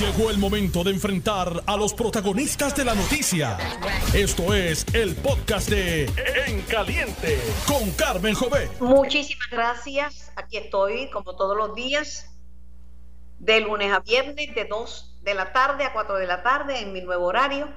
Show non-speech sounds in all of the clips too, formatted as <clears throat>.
Llegó el momento de enfrentar a los protagonistas de la noticia. Esto es el podcast de En Caliente con Carmen Jové. Muchísimas gracias. Aquí estoy como todos los días, de lunes a viernes, de 2 de la tarde a 4 de la tarde en mi nuevo horario.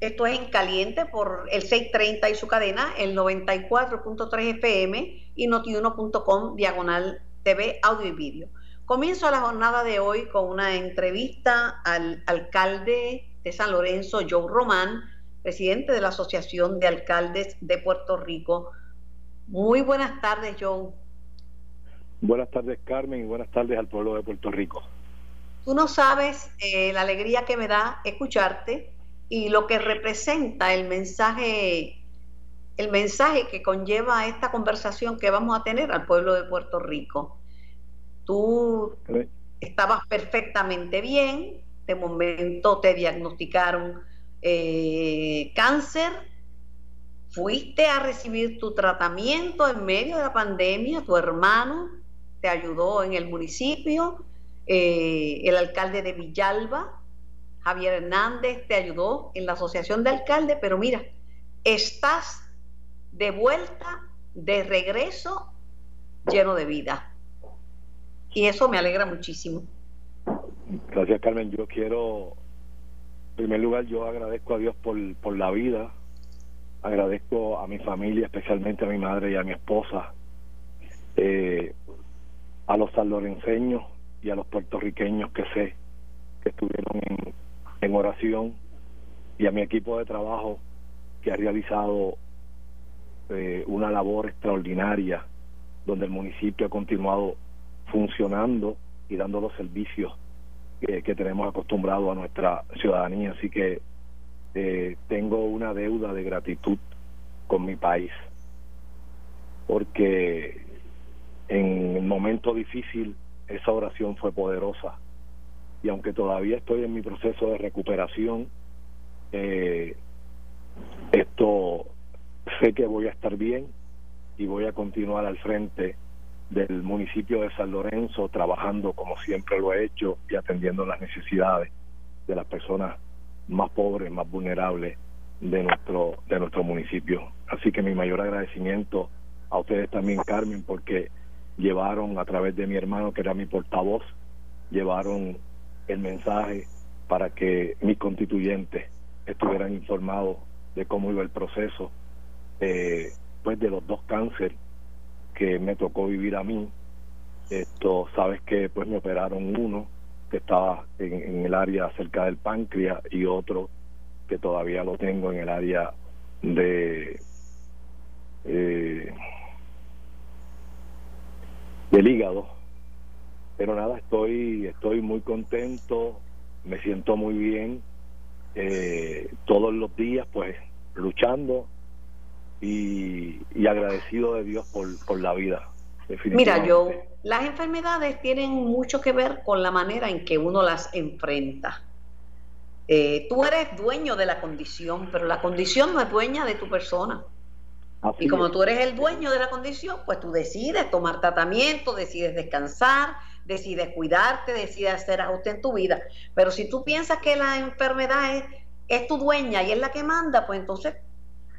Esto es En Caliente por el 630 y su cadena, el 94.3 FM y notiuno.com diagonal TV, audio y vídeo. Comienzo la jornada de hoy con una entrevista al alcalde de San Lorenzo, Joe Román, presidente de la Asociación de Alcaldes de Puerto Rico. Muy buenas tardes, Joe. Buenas tardes, Carmen, y buenas tardes al pueblo de Puerto Rico. Tú no sabes eh, la alegría que me da escucharte y lo que representa el mensaje, el mensaje que conlleva esta conversación que vamos a tener al pueblo de Puerto Rico. Tú estabas perfectamente bien, de momento te diagnosticaron eh, cáncer, fuiste a recibir tu tratamiento en medio de la pandemia, tu hermano te ayudó en el municipio, eh, el alcalde de Villalba, Javier Hernández, te ayudó en la asociación de alcaldes, pero mira, estás de vuelta, de regreso, lleno de vida y eso me alegra muchísimo. Gracias, Carmen. Yo quiero, en primer lugar, yo agradezco a Dios por, por la vida, agradezco a mi familia, especialmente a mi madre y a mi esposa, eh, a los sallorenseños y a los puertorriqueños que sé que estuvieron en, en oración y a mi equipo de trabajo que ha realizado eh, una labor extraordinaria donde el municipio ha continuado funcionando y dando los servicios que, tenemos acostumbrado a nuestra ciudadanía. Así que eh, tengo una deuda de gratitud con mi país, porque en el momento difícil esa oración fue poderosa. Y aunque todavía estoy en mi proceso de recuperación, eh, esto sé que voy a estar bien y voy a continuar al frente del municipio de San Lorenzo trabajando como siempre lo he hecho y atendiendo las necesidades de las personas más pobres, más vulnerables de nuestro de nuestro municipio. Así que mi mayor agradecimiento a ustedes también, Carmen, porque llevaron a través de mi hermano, que era mi portavoz, llevaron el mensaje para que mis constituyentes estuvieran informados de cómo iba el proceso eh, pues de los dos cánceres que me tocó vivir a mí. Esto, sabes que pues me operaron uno que estaba en, el área cerca del páncreas y otro que todavía lo tengo en el área de eh, del hígado pero nada estoy estoy muy contento me siento muy bien eh, todos los días pues luchando y, agradecido de Dios por, por la vida. Mira, yo, las enfermedades tienen mucho que ver con la manera en que uno las enfrenta. Eh, tú eres dueño de la condición, pero la condición no es dueña de tu persona. y como tú eres el dueño de la condición, pues tú decides tomar tratamiento, decides descansar, decides cuidarte, decides hacer ajuste en tu vida. Pero si tú piensas que la enfermedad es, es tu dueña y es la que manda, pues entonces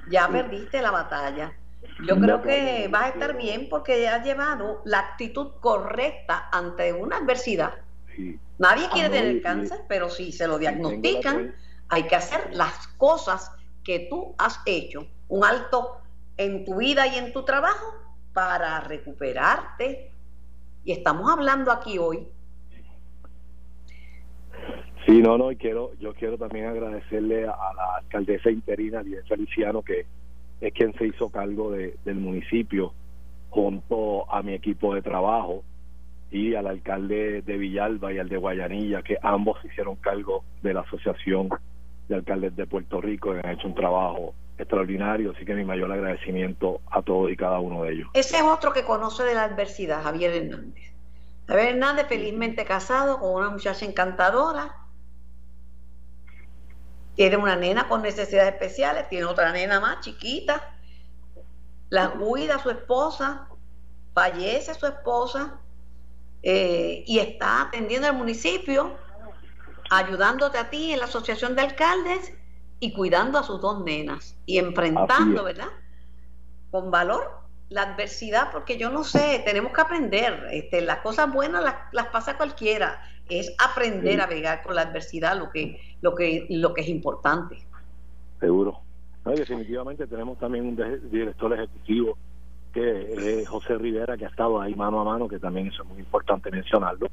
ya perdiste la batalla. Yo creo que vas a estar bien porque has llevado la actitud correcta ante una adversidad. Nadie quiere ah, tener cáncer, pero si se lo diagnostican, hay que hacer las cosas que tú has hecho. Un alto en tu vida y en tu trabajo para recuperarte. Y estamos hablando aquí hoy. Sí, no, no, y quiero, yo quiero también agradecerle a, la alcaldesa interina, Lidia Feliciano, que es quien se hizo cargo de, del municipio junto a mi equipo de trabajo y al alcalde de Villalba y al de Guayanilla, que ambos hicieron cargo de la Asociación de Alcaldes de Puerto Rico, y han hecho un trabajo extraordinario, así que mi mayor agradecimiento a todos y cada uno de ellos. Ese es otro que conoce de la adversidad, Javier Hernández. Javier Hernández, felizmente casado con una muchacha encantadora, tiene una nena con necesidades especiales, tiene otra nena más chiquita, la cuida su esposa, fallece su esposa eh, y está atendiendo al municipio ayudándote a ti en la asociación de alcaldes y cuidando a sus dos nenas y enfrentando, ¿verdad? Con valor la adversidad, porque yo no sé, tenemos que aprender. Este, las cosas buenas las, pasa cualquiera. Es aprender a vegar con la adversidad lo que, lo que, lo que es importante. Seguro. definitivamente tenemos también un director ejecutivo que es José Rivera, que ha estado ahí mano a mano, que también eso es muy importante mencionarlo,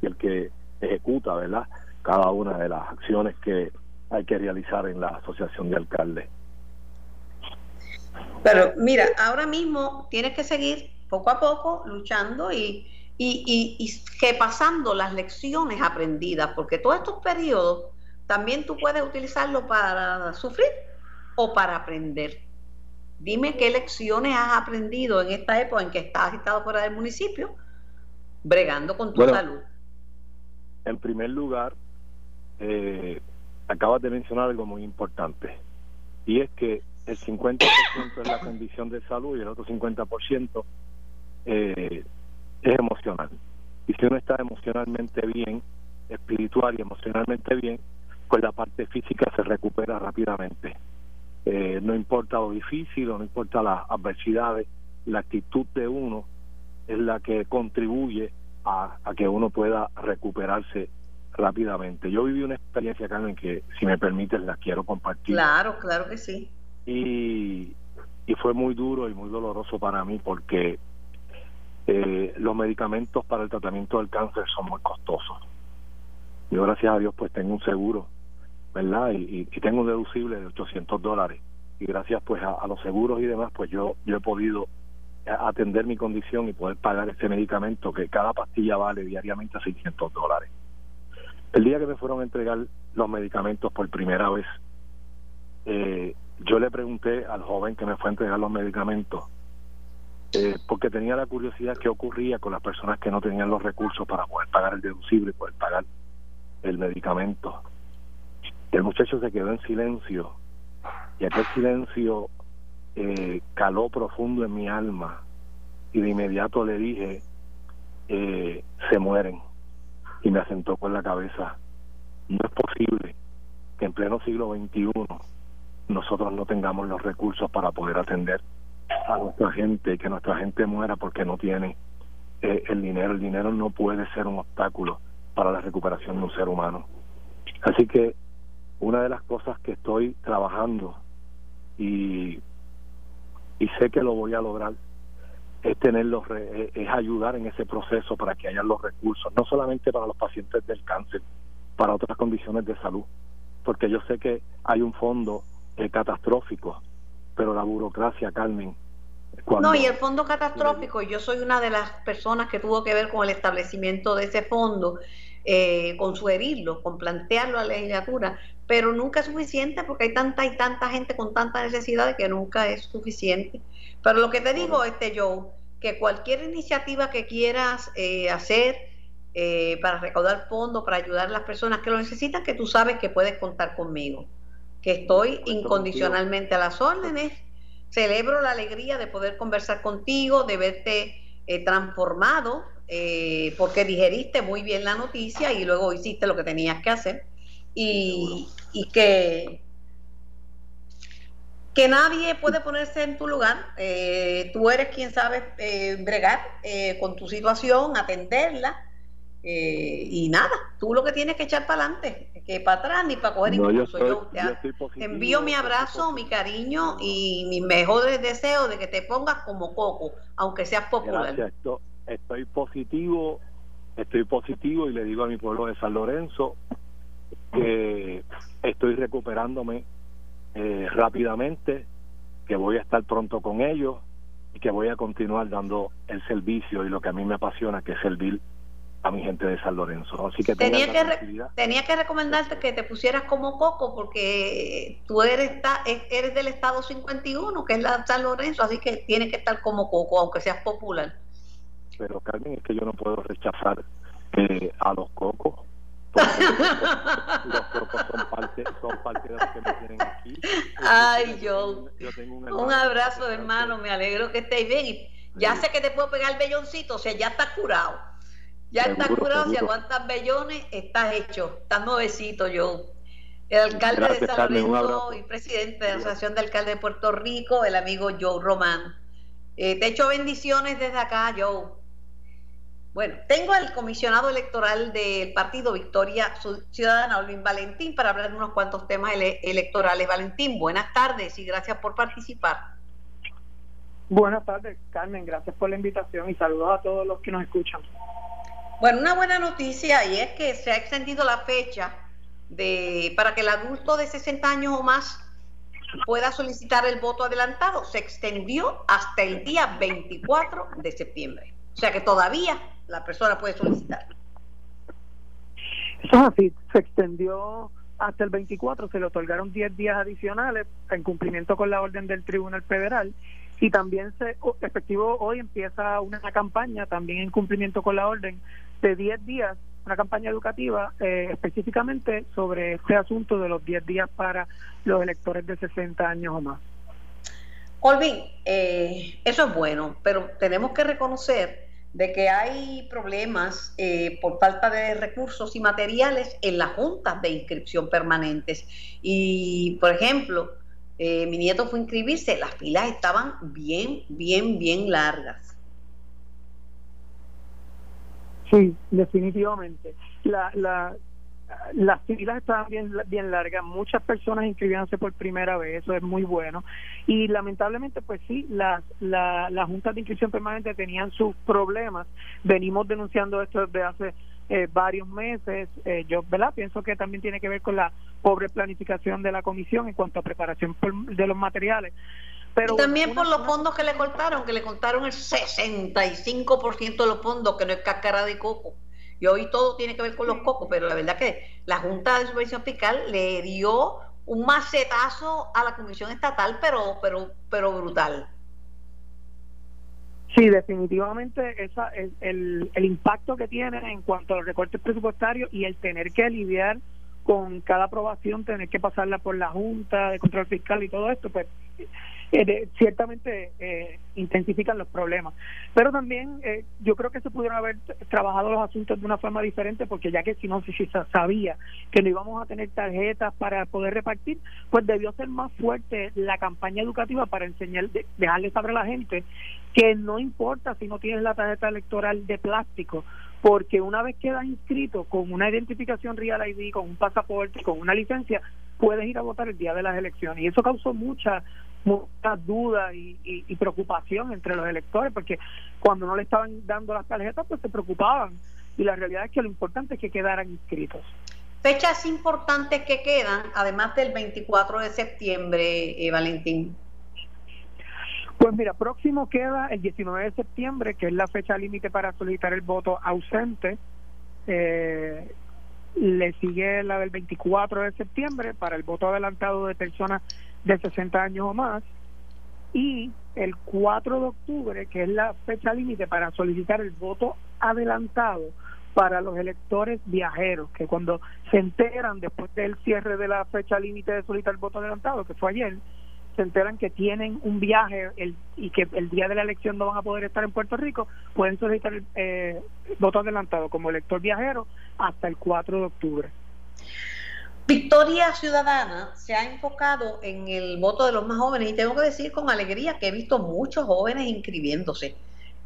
y el que ejecuta, ¿verdad? Cada una de las acciones que hay que realizar en la Asociación de Alcaldes. Pero mira, ahora mismo tienes que seguir poco a poco luchando y, y, y, que pasando las lecciones aprendidas, porque todos estos periodos también tú puedes utilizarlo para sufrir o para aprender. Dime qué lecciones has aprendido en esta época en que estás estado fuera del municipio, bregando con tu salud. En primer lugar, eh, acabas de mencionar algo muy importante, y es que el 50% es la condición de salud y el otro 50% eh, es emocional. Y si uno está emocionalmente bien, espiritual y emocionalmente bien, pues la parte física se recupera rápidamente. Eh, no importa lo difícil o no importa las adversidades, la actitud de uno es la que contribuye a, a que uno pueda recuperarse rápidamente. Yo viví una experiencia, Carmen, que si me permites la quiero compartir. Claro, claro que sí. Y, y fue muy duro y muy doloroso para mí porque eh, los medicamentos para el tratamiento del cáncer son muy costosos. Yo gracias a Dios pues tengo un seguro, ¿verdad? Y, tengo un deducible de 800 dólares. Y gracias pues a, a, los seguros y demás pues yo, yo he podido atender mi condición y poder pagar este medicamento que cada pastilla vale diariamente 600 dólares. El día que me fueron a entregar los medicamentos por primera vez, eh, yo le pregunté al joven que me fue a entregar los medicamentos, eh, porque tenía la curiosidad qué ocurría con las personas que no tenían los recursos para poder pagar el deducible poder pagar el medicamento. El muchacho se quedó en silencio y aquel silencio eh, caló profundo en mi alma y de inmediato le dije, se mueren y me asentó con la cabeza. No es posible que en pleno siglo XXI nosotros no tengamos los recursos para poder atender a nuestra gente que nuestra gente muera porque no tiene eh, el dinero. El dinero no puede ser un obstáculo para la recuperación de un ser humano. Así que una de las cosas que estoy trabajando y, y sé que lo voy a lograr es tener los es ayudar en ese proceso para que haya los recursos no solamente para los pacientes del cáncer para otras condiciones de salud porque yo sé que hay un fondo eh, catastrófico pero la burocracia Carmen no y el fondo catastrófico yo soy una de las personas que tuvo que ver con el establecimiento de ese fondo eh, con sugerirlo con plantearlo a la legislatura pero nunca es suficiente porque hay tanta y tanta gente con tanta necesidad que nunca es suficiente. Pero lo que te digo, este Joe, que cualquier iniciativa que quieras eh, hacer eh, para recaudar fondos, para ayudar a las personas que lo necesitan, que tú sabes que puedes contar conmigo, que estoy incondicionalmente a las órdenes. Celebro la alegría de poder conversar contigo, de verte eh, transformado, porque digeriste muy bien la noticia y luego hiciste lo que tenías que hacer. Y, y que que nadie puede ponerse en tu lugar. Eh, tú eres quien sabe eh, bregar eh, con tu situación, atenderla. Y nada, tú lo que tienes que echar para adelante, que para atrás ni para coger impulso. Yo, te envío mi abrazo, mi cariño y mis mejores deseos de que te pongas como coco, aunque seas popular. Estoy positivo, estoy positivo y le digo a mi pueblo de San Lorenzo que estoy recuperándome eh, rápidamente, que voy a estar pronto con ellos y que voy a continuar dando el servicio y lo que a mí me apasiona, que es servir a mi gente de San Lorenzo. Así que tenía que, tenía que recomendarte que te pusieras como Coco porque tú eres, eres del estado 51, que es la San Lorenzo, así que tienes que estar como Coco, aunque seas popular. Pero Carmen, es que yo no puedo rechazar eh, a los Cocos <laughs> los cocos son parte, son parte de los que me tienen aquí. Ay, yo. un, abrazo, hermano. Me alegro que estés bien. ya sé que te puedo pegar el belloncito, o sea, ya estás curado. Ya estás curado, si aguantas bellones, estás hecho, estás nuevecito, yo. El alcalde de San Lorenzo y presidente de la Asociación de Alcaldes de Puerto Rico, el amigo Joe Román. Eh, te echo bendiciones desde acá, Joe. Bueno, tengo al comisionado electoral del partido Victoria Ciudadana, Olvin Valentín, para hablar de unos cuantos temas electorales. Valentín, buenas tardes y gracias por participar. Buenas tardes, Carmen. Gracias por la invitación y saludos a todos los que nos escuchan. Bueno, una buena noticia y es que se ha extendido la fecha de para que el adulto de 60 años o más pueda solicitar el voto adelantado. Se extendió hasta el día 24 de septiembre. O sea que todavía la persona puede solicitar. Eso es así, se extendió hasta el 24, se le otorgaron 10 días adicionales en cumplimiento con la orden del Tribunal Federal y también se efectivo hoy empieza una campaña también en cumplimiento con la orden de 10 días una campaña educativa eh, específicamente sobre este asunto de los 10 días para los electores de 60 años o más. Olvin, eh, eso es bueno, pero tenemos que reconocer de que hay problemas eh, por falta de recursos y materiales en las juntas de inscripción permanentes. Y, por ejemplo, eh, mi nieto fue a inscribirse, las filas estaban bien, bien, bien largas. Sí, definitivamente. La, la, las filas estaban bien, bien largas, muchas personas inscribiéndose por primera vez, eso es muy bueno. Y lamentablemente, pues sí, las la, la juntas de inscripción permanente tenían sus problemas. Venimos denunciando esto desde hace eh, varios meses. Eh, yo, ¿verdad? Pienso que también tiene que ver con la pobre planificación de la comisión en cuanto a preparación de los materiales. Pero y también por los fondos que le cortaron, que le cortaron el 65% de los fondos, que no es cáscara de coco. Y hoy todo tiene que ver con los cocos, pero la verdad que la Junta de Supervisión Fiscal le dio un macetazo a la Comisión Estatal, pero, pero, pero brutal. Sí, definitivamente esa, el, el, el impacto que tiene en cuanto a los recortes presupuestarios y el tener que lidiar con cada aprobación, tener que pasarla por la Junta de Control Fiscal y todo esto, pues eh, ciertamente eh, intensifican los problemas. Pero también eh, yo creo que se pudieron haber trabajado los asuntos de una forma diferente, porque ya que si no si se sabía que no íbamos a tener tarjetas para poder repartir, pues debió ser más fuerte la campaña educativa para enseñar, dejarle saber a la gente que no importa si no tienes la tarjeta electoral de plástico, porque una vez quedas inscrito con una identificación Real ID, con un pasaporte, con una licencia, puedes ir a votar el día de las elecciones. Y eso causó mucha muchas dudas y, y, preocupación entre los electores, porque cuando no le estaban dando las tarjetas, pues se preocupaban. Y la realidad es que lo importante es que quedaran inscritos. Fechas importantes que quedan, además del 24 de septiembre, eh, Valentín. Pues mira, próximo queda el 19 de septiembre, que es la fecha límite para solicitar el voto ausente. Eh, le sigue la del 24 de septiembre para el voto adelantado de personas de 60 años o más y el 4 de octubre, que es la fecha límite para solicitar el voto adelantado para los electores viajeros, que cuando se enteran después del cierre de la fecha límite de solicitar el voto adelantado, que fue ayer, se enteran que tienen un viaje el, y que el día de la elección no van a poder estar en Puerto Rico, pueden solicitar eh, voto adelantado como elector viajero hasta el 4 de octubre. Victoria Ciudadana se ha enfocado en el voto de los más jóvenes y tengo que decir con alegría que he visto muchos jóvenes inscribiéndose,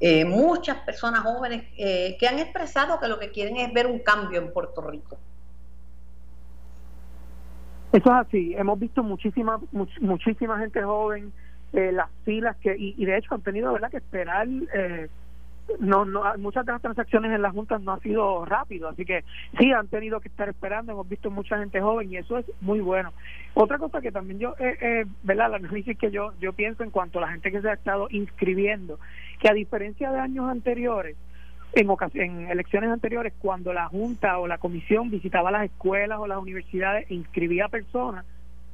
eh, muchas personas jóvenes eh, que han expresado que lo que quieren es ver un cambio en Puerto Rico. Eso es así, hemos visto muchísima muchísima gente joven, eh, las filas que y, de hecho han tenido verdad que esperar eh, no, no, muchas de las transacciones en las juntas no ha sido rápido, así que sí han tenido que estar esperando, hemos visto mucha gente joven y eso es muy bueno. Otra cosa que también yo, eh, eh, ¿verdad? La análisis que yo, yo pienso en cuanto a la gente que se ha estado inscribiendo, que a diferencia de años anteriores, en, en elecciones anteriores, cuando la Junta o la Comisión visitaba las escuelas o las universidades e inscribía personas,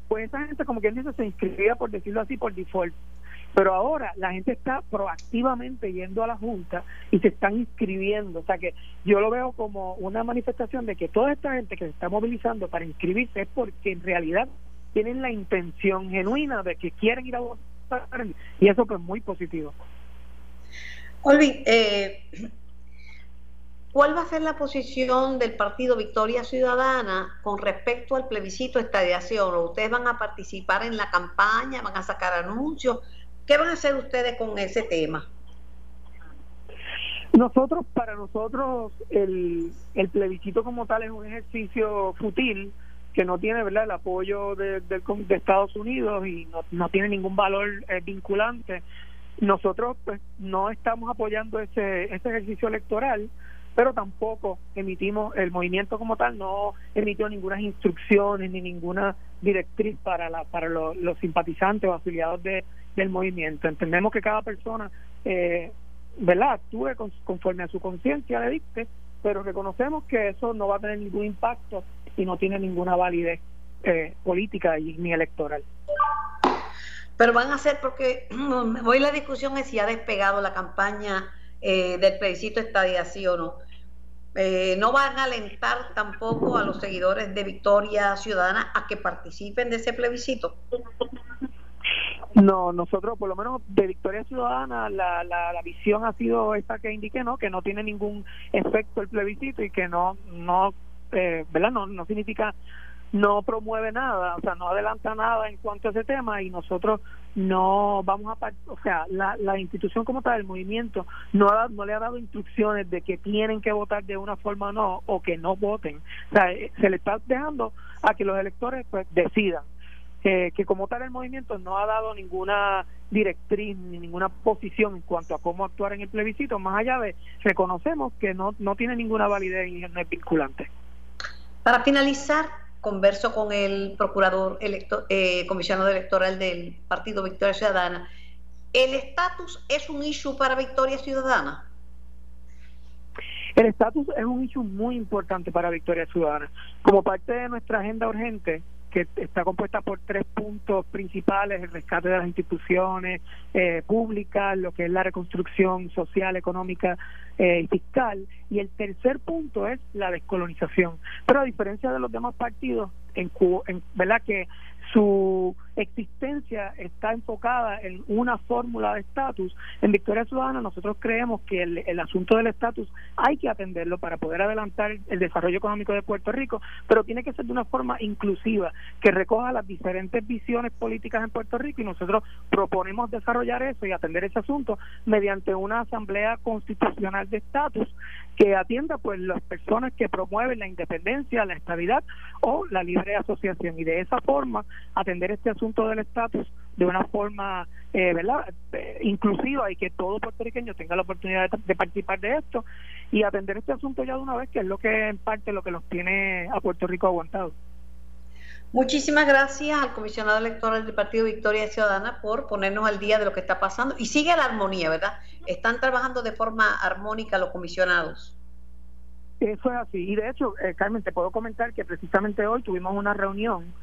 pues esa gente, como quien dice, se inscribía, por decirlo así, por default. Pero ahora la gente está proactivamente yendo a la Junta y se están inscribiendo. O sea que yo lo veo como una manifestación de que toda esta gente que se está movilizando para inscribirse es porque en realidad tienen la intención genuina de que quieren ir a votar y eso pues muy positivo. Olvi, eh, ¿Cuál va a ser la posición del partido Victoria Ciudadana con respecto al plebiscito estadiación? ¿Ustedes van a participar en la campaña? ¿Van a sacar anuncios? ¿Qué van a hacer ustedes con ese tema? Nosotros, para nosotros, el, el plebiscito como tal es un ejercicio fútil que no tiene verdad el apoyo de, de, Estados Unidos y no, no tiene ningún valor eh, vinculante. Nosotros pues no estamos apoyando ese, ese ejercicio electoral, pero tampoco emitimos, el movimiento como tal no emitió ninguna instrucciones ni ninguna directriz para, la, para los, simpatizantes o afiliados de, del movimiento. Entendemos que cada persona, eh, ¿verdad?, actúe conforme a su conciencia le dicte, pero reconocemos que eso no va a tener ningún impacto y no tiene ninguna validez eh, política y, ni electoral. Pero van a ser porque <clears throat> hoy la discusión es si ha despegado la campaña eh, del plebiscito estadía sí o no. Eh, no van a alentar tampoco a los seguidores de Victoria Ciudadana a que participen de ese plebiscito. No, nosotros, por lo menos de Victoria Ciudadana, la, la, la visión ha sido esta que indiqué, ¿no? Que no tiene ningún efecto el plebiscito y que no, no, eh, ¿verdad? No, no significa no promueve nada, o sea, no adelanta nada en cuanto a ese tema y nosotros no vamos a, o sea, la, la institución como tal, el movimiento, no, ha, no le ha dado instrucciones de que tienen que votar de una forma o no, o que no voten. O sea, eh, se le está dejando a que los electores pues decidan. Que como tal el movimiento no ha dado ninguna directriz ni ninguna posición en cuanto a cómo actuar en el plebiscito, más allá de reconocemos que no, no tiene ninguna validez y no es vinculante. Para finalizar, converso con el procurador electo, eh, comisionado electoral del Partido Victoria Ciudadana. ¿El estatus es un issue para Victoria Ciudadana? El estatus es un issue muy importante para Victoria Ciudadana. Como parte de nuestra agenda urgente, que está compuesta por tres puntos principales, el rescate de las instituciones eh, públicas, lo que es la reconstrucción social, económica eh, y fiscal, y el tercer punto es la descolonización. Pero a diferencia de los demás partidos, en, en verdad que su existencia está enfocada en una fórmula de estatus. En Victoria Ciudadana nosotros creemos que el, asunto del estatus hay que atenderlo para poder adelantar el desarrollo económico de Puerto Rico, pero tiene que ser de una forma inclusiva, que recoja las diferentes visiones políticas en Puerto Rico y nosotros proponemos desarrollar eso y atender ese asunto mediante una asamblea constitucional de estatus que atienda pues las personas que promueven la independencia, la estabilidad o la libre asociación y de esa forma atender este asunto del estatus de una forma eh, ¿verdad? Eh, inclusiva y que todo puertorriqueño tenga la oportunidad de, participar de esto y atender este asunto ya de una vez, que es lo que en parte lo que los tiene a Puerto Rico aguantado. Muchísimas gracias al comisionado electoral del Partido Victoria Ciudadana por ponernos al día de lo que está pasando. Y sigue la armonía, ¿verdad? Están trabajando de forma armónica los comisionados. Eso es así. Y de hecho, eh, Carmen, te puedo comentar que precisamente hoy tuvimos una reunión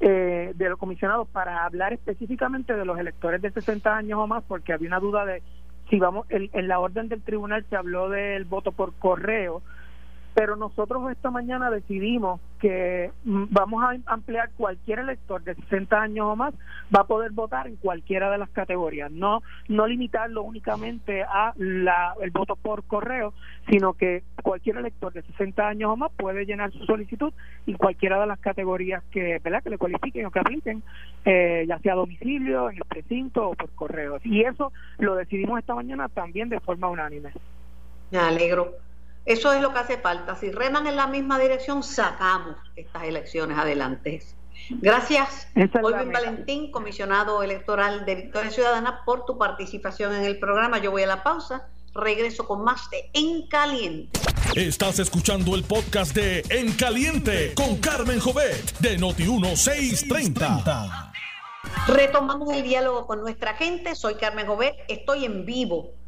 eh, de los comisionados para hablar específicamente de los electores de 60 años o más, porque había una duda de si vamos, en la orden del tribunal se habló del voto por correo, pero nosotros esta mañana decidimos que mm, vamos a ampliar cualquier elector de 60 años o más va a poder votar en cualquiera de las categorías, no no limitarlo únicamente a la, el voto por correo, sino que cualquier elector de 60 años o más puede llenar su solicitud en cualquiera de las categorías que, ¿verdad? que le cualifiquen o que apliquen, eh, ya sea a domicilio, en el precinto o por correo. Y eso lo decidimos esta mañana también de forma unánime. Me alegro. Eso es lo que hace falta. Si reman en la misma dirección, sacamos estas elecciones adelante. Gracias, Olvin Valentín, comisionado electoral de Victoria Ciudadana, por tu participación en el programa. Yo voy a la pausa. Regreso con más de En Caliente. Estás escuchando el podcast de En Caliente con Carmen Jovet de Noti1630. Retomamos el diálogo con nuestra gente. Soy Carmen Jovet. Estoy en vivo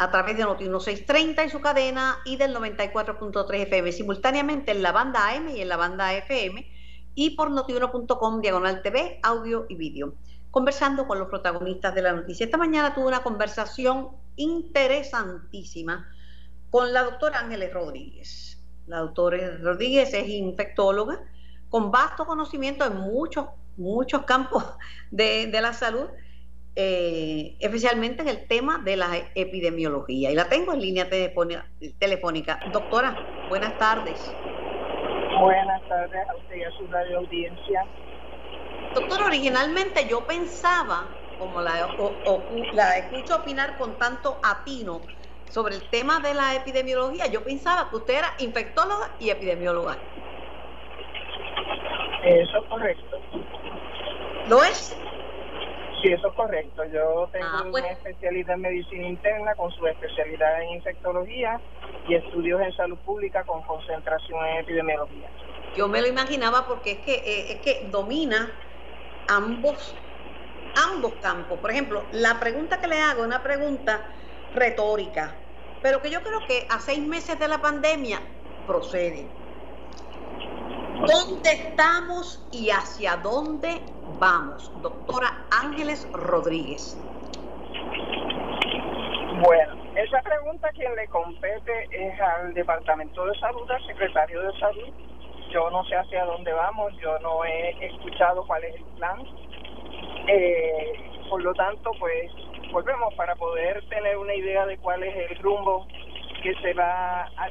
a través de Noti 1630 en su cadena y del 94.3 FM, simultáneamente en la banda AM y en la banda FM y por notiuno.com diagonal TV, audio y vídeo. Conversando con los protagonistas de la noticia. Esta mañana tuve una conversación interesantísima con la doctora Ángeles Rodríguez. La doctora Rodríguez es infectóloga con vasto conocimiento en muchos, muchos campos de, de la salud eh, especialmente en el tema de la epidemiología. Y la tengo en línea telefónica. Doctora, buenas tardes. Buenas tardes a usted y a su radio audiencia. Doctor, originalmente yo pensaba, como la, la escucho opinar con tanto atino sobre el tema de la epidemiología, yo pensaba que usted era infectóloga y epidemióloga. Eso es correcto. ¿Lo es? Sí, eso es correcto. Yo tengo ah, pues. una especialidad en medicina interna con su especialidad en infectología y estudios en salud pública con concentración en epidemiología. Yo me lo imaginaba porque es que, eh, es que domina ambos, ambos campos. Por ejemplo, la pregunta que le hago es una pregunta retórica, pero que yo creo que a seis meses de la pandemia procede. ¿Dónde estamos y hacia dónde vamos? Doctora Ángeles Rodríguez. Bueno, esa pregunta quien le compete es al Departamento de Salud, al Secretario de Salud. Yo no sé hacia dónde vamos, yo no he escuchado cuál es el plan. Eh, por lo tanto, pues volvemos para poder tener una idea de cuál es el rumbo que se va a,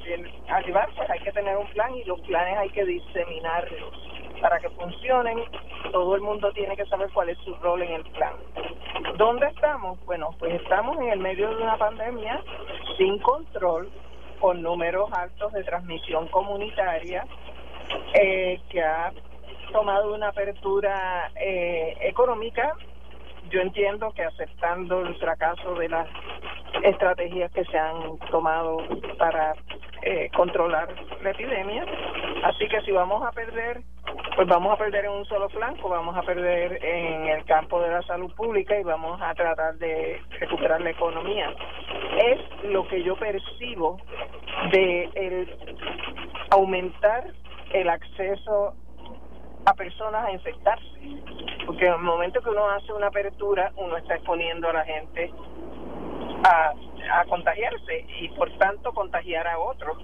llevar, pues hay que tener un plan y los planes hay que diseminarlos para que funcionen. Todo el mundo tiene que saber cuál es su rol en el plan. ¿Dónde estamos? Bueno, pues estamos en el medio de una pandemia sin control, con números altos de transmisión comunitaria, eh, que ha tomado una apertura eh, económica yo entiendo que aceptando el fracaso de las estrategias que se han tomado para eh, controlar la epidemia, así que si vamos a perder, pues vamos a perder en un solo flanco, vamos a perder en el campo de la salud pública y vamos a tratar de recuperar la economía. Es lo que yo percibo de el aumentar el acceso a personas a infectarse. Porque en el momento que uno hace una apertura, uno está exponiendo a la gente a, a contagiarse y por tanto contagiar a otros.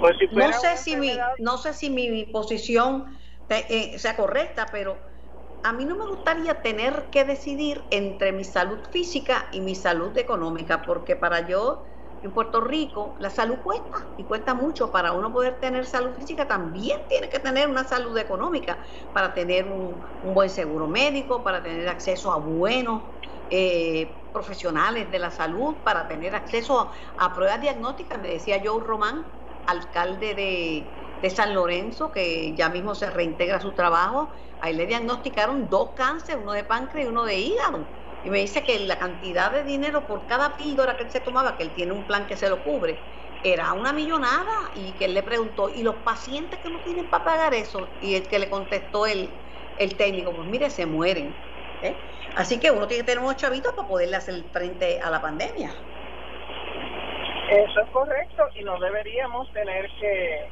Pues no sé si mi no sé si mi posición eh, sea correcta, pero a mí no me gustaría tener que decidir entre mi salud física y mi salud económica, porque para yo en Puerto Rico la salud cuesta y cuesta mucho. Para uno poder tener salud física también tiene que tener una salud económica para tener un, buen seguro médico, para tener acceso a buenos eh, profesionales de la salud, para tener acceso a, pruebas diagnósticas. Me decía Joe Román, alcalde de, San Lorenzo, que ya mismo se reintegra a su trabajo. Ahí le diagnosticaron dos cánceres, uno de páncreas y uno de hígado y me dice que la cantidad de dinero por cada píldora que él se tomaba, que él tiene un plan que se lo cubre, era una millonada y que él le preguntó, ¿y los pacientes que no tienen para pagar eso? Y el que le contestó el, el técnico, pues mire, se mueren. Así que uno tiene que tener unos chavitos para poderle hacer frente a la pandemia. Eso es correcto y no deberíamos tener que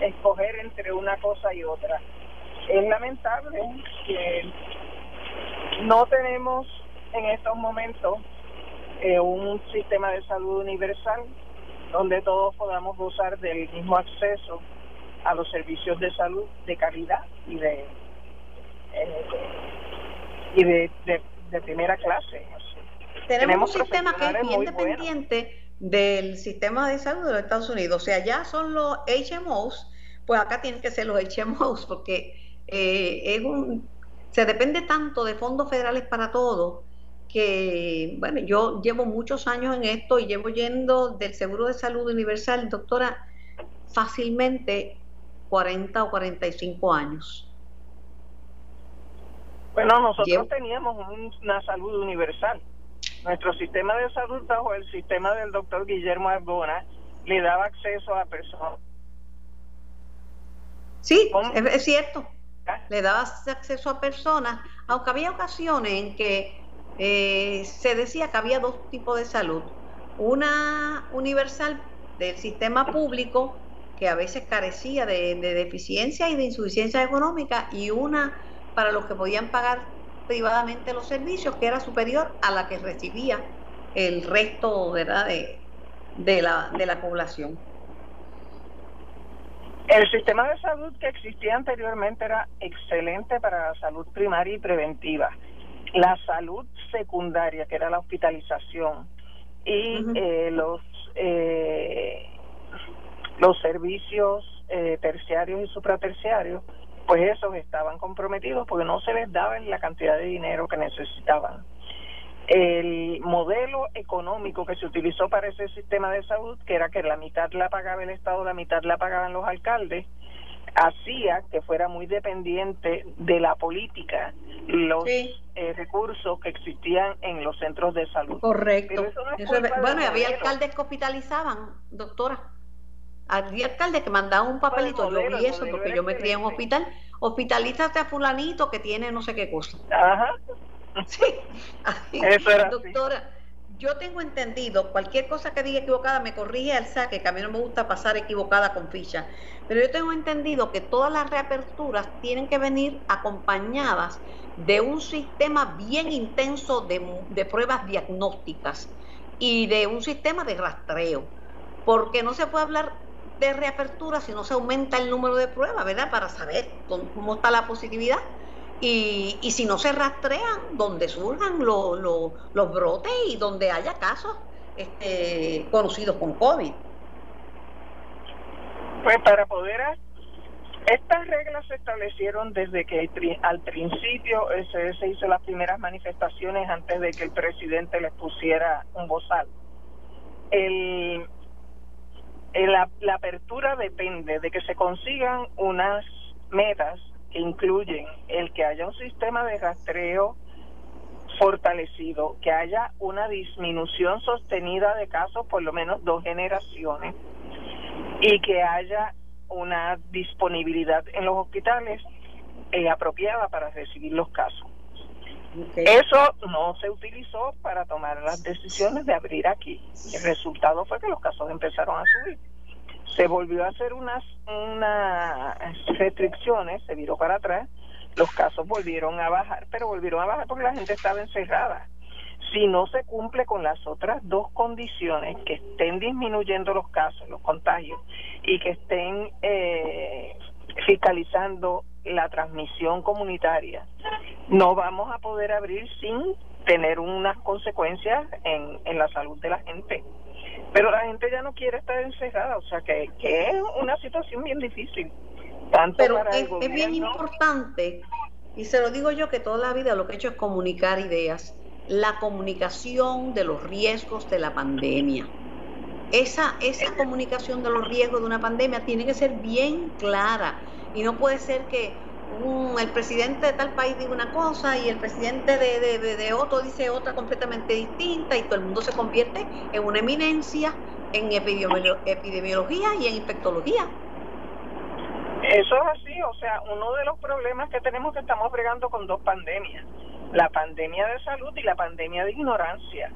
escoger entre una cosa y otra. Es lamentable que no tenemos en estos momentos eh, un sistema de salud universal donde todos podamos gozar del mismo acceso a los servicios de salud de calidad y de eh, y de, de, primera clase. Tenemos, un sistema que es bien dependiente del sistema de salud de los Estados Unidos. O sea, ya son los HMOs, pues acá tienen que ser los HMOs porque eh, es un, se depende tanto de fondos federales para todo que, bueno, yo llevo muchos años en esto y llevo yendo del Seguro de Salud Universal, doctora, fácilmente 40 o 45 años. Bueno, nosotros teníamos una salud universal. Nuestro sistema de salud bajo el sistema del doctor Guillermo Arbona le daba acceso a personas. Sí, es, cierto. ¿Ah? Le daba acceso a personas, aunque había ocasiones en que eh, se decía que había dos tipos de salud. Una universal del sistema público, que a veces carecía de, deficiencia y de insuficiencia económica, y una para los que podían pagar privadamente los servicios, que era superior a la que recibía el resto ¿verdad? De, de, la, de la población. El sistema de salud que existía anteriormente era excelente para la salud primaria y preventiva la salud secundaria, que era la hospitalización, y eh, los eh, los servicios eh, terciarios y supraterciarios, pues esos estaban comprometidos porque no se les daba la cantidad de dinero que necesitaban. El modelo económico que se utilizó para ese sistema de salud, que era que la mitad la pagaba el Estado, la mitad la pagaban los alcaldes, hacía que fuera muy dependiente de la política los eh, recursos que existían en los centros de salud. Correcto. bueno, y había alcaldes que hospitalizaban, doctora. Había alcaldes que mandaban un papelito, yo vi eso porque yo me crié en un hospital, hospitalízate a fulanito que tiene no sé qué cosa. Ajá. <laughs> Sí, doctora. Yo tengo entendido, cualquier cosa que diga equivocada me corrige al saque, que a mí no me gusta pasar equivocada con ficha, pero yo tengo entendido que todas las reaperturas tienen que venir acompañadas de un sistema bien intenso de, pruebas diagnósticas y de un sistema de rastreo, porque no se puede hablar de reapertura si no se aumenta el número de pruebas, ¿verdad? Para saber cómo está la positividad. Y, y si no se rastrean donde surjan los brotes y donde haya casos este, conocidos con COVID. Pues para poder estas reglas se establecieron desde que al principio se hizo las primeras manifestaciones antes de que el presidente les pusiera un bozal. El, la, la apertura depende de que se consigan unas metas que incluyen el que haya un sistema de rastreo fortalecido, que haya una disminución sostenida de casos por lo menos dos generaciones y que haya una disponibilidad en los hospitales eh, apropiada para recibir los casos. Eso no se utilizó para tomar las decisiones de abrir aquí. El resultado fue que los casos empezaron a subir. Se volvió a hacer unas, unas restricciones, se viró para atrás, los casos volvieron a bajar, pero volvieron a bajar porque la gente estaba encerrada si no se cumple con las otras dos condiciones, que estén disminuyendo los casos, los contagios, y que estén eh, fiscalizando la transmisión comunitaria, no vamos a poder abrir sin tener unas consecuencias en, en la salud de la gente. Pero la gente ya no quiere estar encerrada, o sea que, que es una situación bien difícil. Tanto Pero es, es bien importante, y se lo digo yo que toda la vida lo que he hecho es comunicar ideas la comunicación de los riesgos de la pandemia. Esa, esa comunicación de los riesgos de una pandemia tiene que ser bien clara y no puede ser que el presidente de tal país diga una cosa y el presidente de, de, otro dice otra completamente distinta y todo el mundo se convierte en una eminencia en epidemiología y en infectología. Eso es así, o sea, uno de los problemas que tenemos que estamos bregando con dos pandemias la pandemia de salud y la pandemia de ignorancia.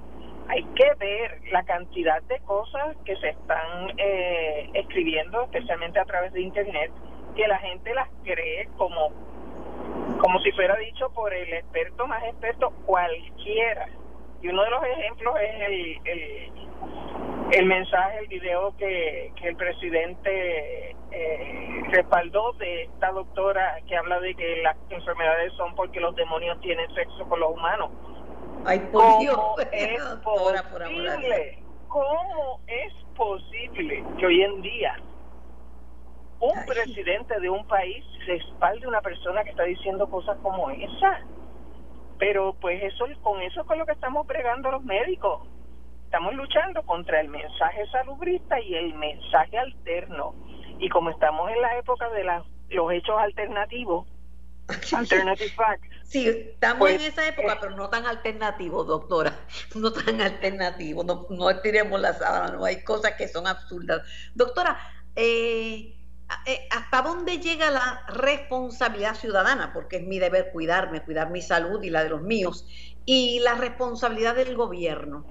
Hay que ver la cantidad de cosas que se están eh, escribiendo, especialmente a través de Internet, que la gente las cree como, como si fuera dicho por el experto más experto cualquiera. Y uno de los ejemplos es el, el, el mensaje, el video que, que el presidente eh, respaldó de esta doctora que habla de que las enfermedades son porque los demonios tienen sexo con los humanos. Ay, por Dios. es <laughs> posible? ¿Cómo es posible que hoy en día un presidente de un país respalde a una persona que está diciendo cosas como esa? Pero pues eso con eso es con lo que estamos bregando los médicos. Estamos luchando contra el mensaje salubrista y el mensaje alterno y como estamos en la época de los hechos alternativos, alternative facts. Sí, estamos en pues, esa época, eh, pero no tan alternativos, doctora. <laughs> No tan alternativos, no, no estiremos la sábana, no hay cosas que son absurdas. Doctora, eh, ¿hasta dónde llega la responsabilidad ciudadana? Porque es mi deber cuidarme, cuidar mi salud y la de los míos. Y la responsabilidad del gobierno.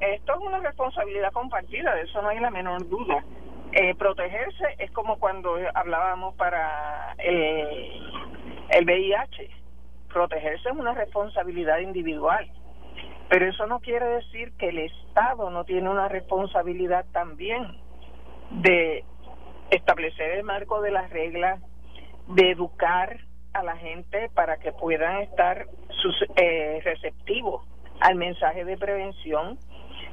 esto es una responsabilidad compartida, de eso no hay la menor duda. Eh, protegerse es como cuando hablábamos para el, el VIH. Protegerse es una responsabilidad individual. Pero eso no quiere decir que el Estado no tiene una responsabilidad también de establecer el marco de las reglas, de educar, a la gente para que puedan estar sus, eh, receptivos al mensaje de prevención,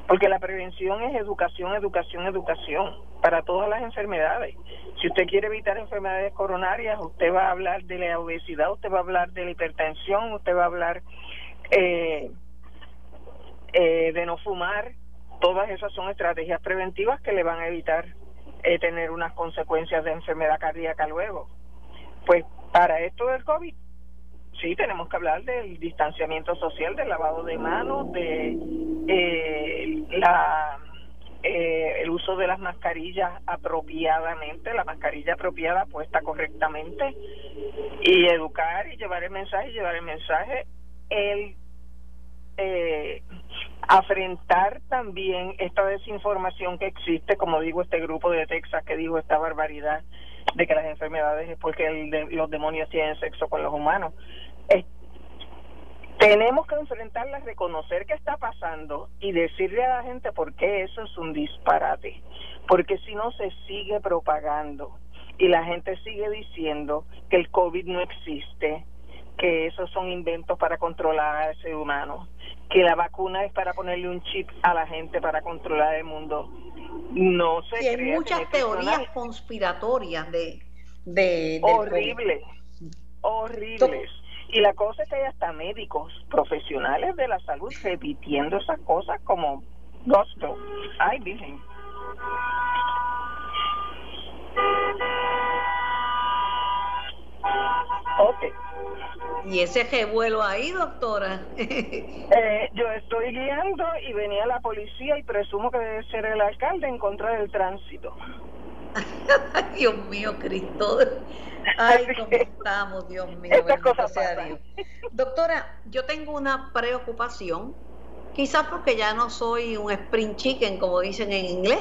porque la prevención es educación, educación, educación para todas las enfermedades. Si usted quiere evitar enfermedades coronarias, usted va a hablar de la obesidad, usted va a hablar de la hipertensión, usted va a hablar eh, eh, de no fumar. Todas esas son estrategias preventivas que le van a evitar eh, tener unas consecuencias de enfermedad cardíaca luego. Pues para esto del COVID, sí tenemos que hablar del distanciamiento social, del lavado de manos, de eh, la eh, el uso de las mascarillas apropiadamente, la mascarilla apropiada puesta correctamente y educar y llevar el mensaje llevar el mensaje el eh, afrentar también esta desinformación que existe, como digo, este grupo de Texas que dijo esta barbaridad de que las enfermedades es porque los demonios tienen sexo con los humanos. tenemos que enfrentarla, reconocer qué está pasando y decirle a la gente por qué eso es un disparate. Porque si no se sigue propagando y la gente sigue diciendo que el COVID no existe, que esos son inventos para controlar al ser humano, que la vacuna es para ponerle un chip a la gente para controlar el mundo. No sé. Sí, hay muchas teorías conspiratorias de, de horribles, horribles. Y la cosa es que hay hasta médicos profesionales de la salud repitiendo esas cosas como gusto. Ay, virgen. Ok. ¿Y ese revuelo ahí, doctora? <laughs> eh, yo estoy guiando y venía la policía y presumo que debe ser el alcalde en contra del tránsito. Dios mío, Cristo. Ay, cómo estamos, Dios mío. Doctora, yo tengo una preocupación, quizás porque ya no soy un sprint chicken, como dicen en inglés,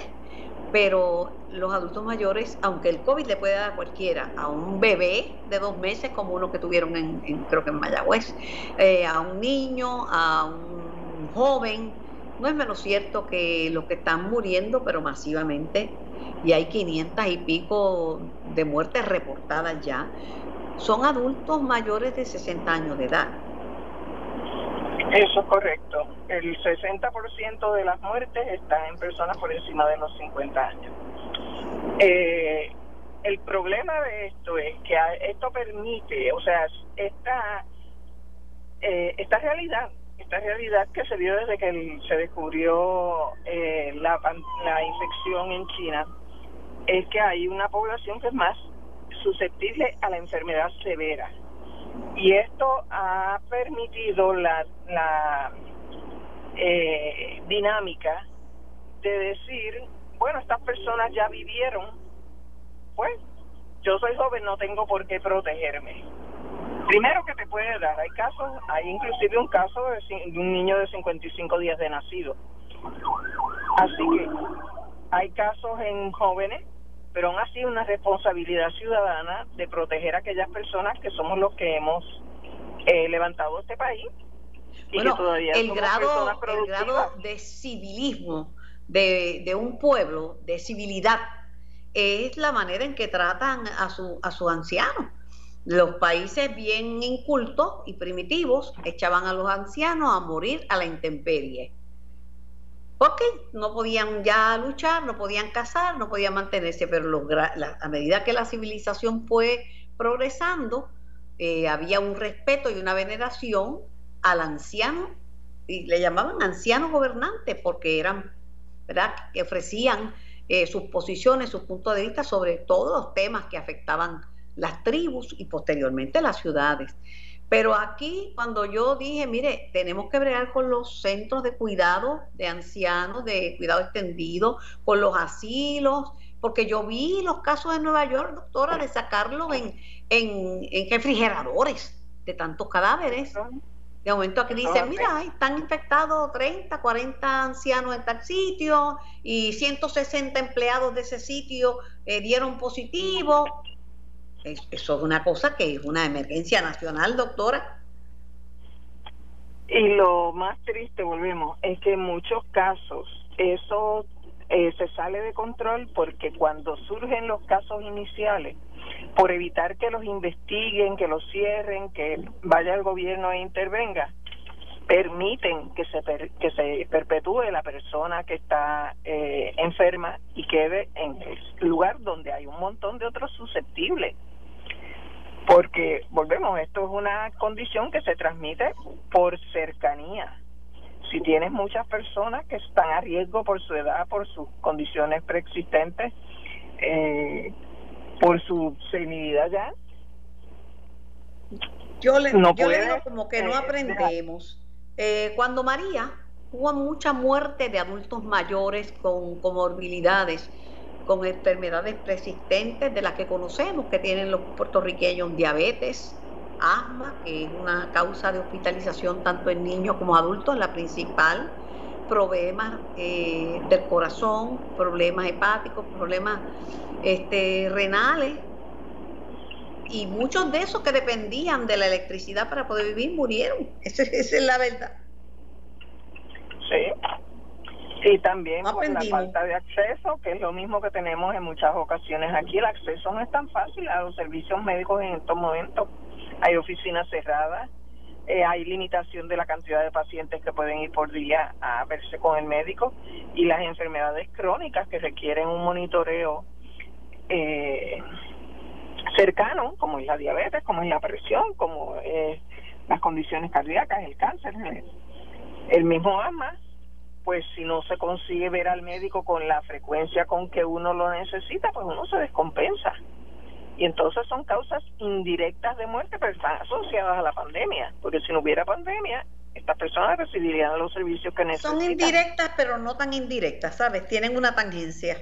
pero los adultos mayores, aunque el COVID le puede dar a cualquiera, a un bebé de dos meses como uno que tuvieron en, creo que en Mayagüez, eh, a un niño, a un joven, no es menos cierto que los que están muriendo, pero masivamente, y hay 500 y pico de muertes reportadas ya, son adultos mayores de 60 años de edad. Eso es correcto. El 60% de las muertes están en personas por encima de los 50 años. Eh, el problema de esto es que esto permite, o sea, esta, eh, esta realidad, esta realidad que se vio desde que se descubrió eh, la, la infección en China, es que hay una población que es más susceptible a la enfermedad severa y esto ha permitido la, la eh, dinámica de decir, bueno, estas personas ya vivieron, pues yo soy joven, no tengo por qué protegerme. Primero que te puede dar, hay casos, hay inclusive un caso de, de un niño de 55 días de nacido. Así que hay casos en jóvenes pero aún así una responsabilidad ciudadana de proteger a aquellas personas que somos los que hemos eh, levantado este país y que todavía el grado, el grado de civilismo de, de un pueblo, de civilidad, es la manera en que tratan a su, a sus ancianos. Los países bien incultos y primitivos echaban a los ancianos a morir a la intemperie porque no podían ya luchar, no podían cazar, no podían mantenerse, pero a medida que la civilización fue progresando, eh, había un respeto y una veneración al anciano, y le llamaban anciano gobernante, porque eran, ¿verdad?, que ofrecían eh, sus posiciones, sus puntos de vista sobre todos los temas que afectaban las tribus y posteriormente las ciudades. Pero aquí, cuando yo dije, mire, tenemos que bregar con los centros de cuidado de ancianos, de cuidado extendido, con los asilos, porque yo vi los casos en Nueva York, doctora, de sacarlos en, en, refrigeradores de tantos cadáveres. De momento aquí dicen, mira, están infectados 30, 40 ancianos en tal sitio y 160 empleados de ese sitio eh, dieron positivo. Eso es una cosa que es una emergencia nacional, doctora. Y lo más triste, volvemos, es que en muchos casos eso eh, se sale de control porque cuando surgen los casos iniciales, por evitar que los investiguen, que los cierren, que vaya el gobierno e intervenga, permiten que se que se perpetúe la persona que está eh, enferma y quede en el lugar donde hay un montón de otros susceptibles porque volvemos esto es una condición que se transmite por cercanía. Si tienes muchas personas que están a riesgo por su edad por sus condiciones preexistentes eh, por su senilidad ya yo le, no yo le digo como que no aprendemos. Eh, cuando María hubo mucha muerte de adultos mayores con comorbilidades, con enfermedades persistentes de las que conocemos que tienen los puertorriqueños, diabetes, asma, que es una causa de hospitalización tanto en niños como adultos, la principal, problemas eh, del corazón, problemas hepáticos, problemas este, renales, y muchos de esos que dependían de la electricidad para poder vivir murieron. <laughs> Esa, es la verdad. Sí. Y también por la falta de acceso, que es lo mismo que tenemos en muchas ocasiones aquí. El acceso no es tan fácil a los servicios médicos en estos momentos. Hay oficinas cerradas, eh, hay limitación de la cantidad de pacientes que pueden ir por día a verse con el médico y las enfermedades crónicas que requieren un monitoreo eh, cercano, como es la diabetes, como es la presión, como es las condiciones cardíacas, el cáncer, el mismo asma, pues si no se consigue ver al médico con la frecuencia con que uno lo necesita, pues uno se descompensa. Y entonces son causas indirectas de muerte, pero están asociadas a la pandemia, porque si no hubiera pandemia, estas personas recibirían los servicios que necesitan. Son indirectas, pero no tan indirectas, ¿sabes? Tienen una tangencia.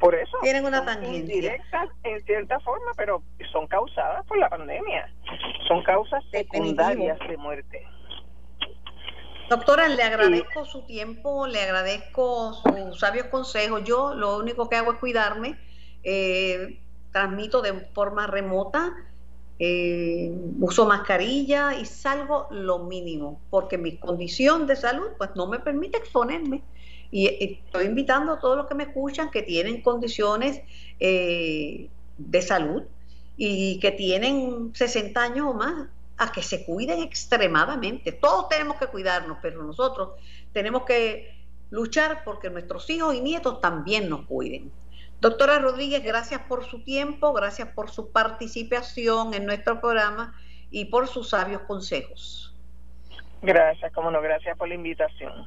Por eso. Tienen una tangencia. Indirectas en cierta forma, pero son causadas por la pandemia. Son causas secundarias de muerte. Doctora, le agradezco su tiempo, le agradezco sus sabios consejos. Yo lo único que hago es cuidarme, eh, transmito de forma remota, eh, uso mascarilla y salgo lo mínimo, porque mi condición de salud pues no me permite exponerme. Y estoy invitando a todos los que me escuchan que tienen condiciones eh, de salud y que tienen 60 años o más a que se cuiden extremadamente. Todos tenemos que cuidarnos, pero nosotros tenemos que luchar porque nuestros hijos y nietos también nos cuiden. Doctora Rodríguez, gracias por su tiempo, gracias por su participación en nuestro programa y por sus sabios consejos. Gracias, como no, gracias por la invitación.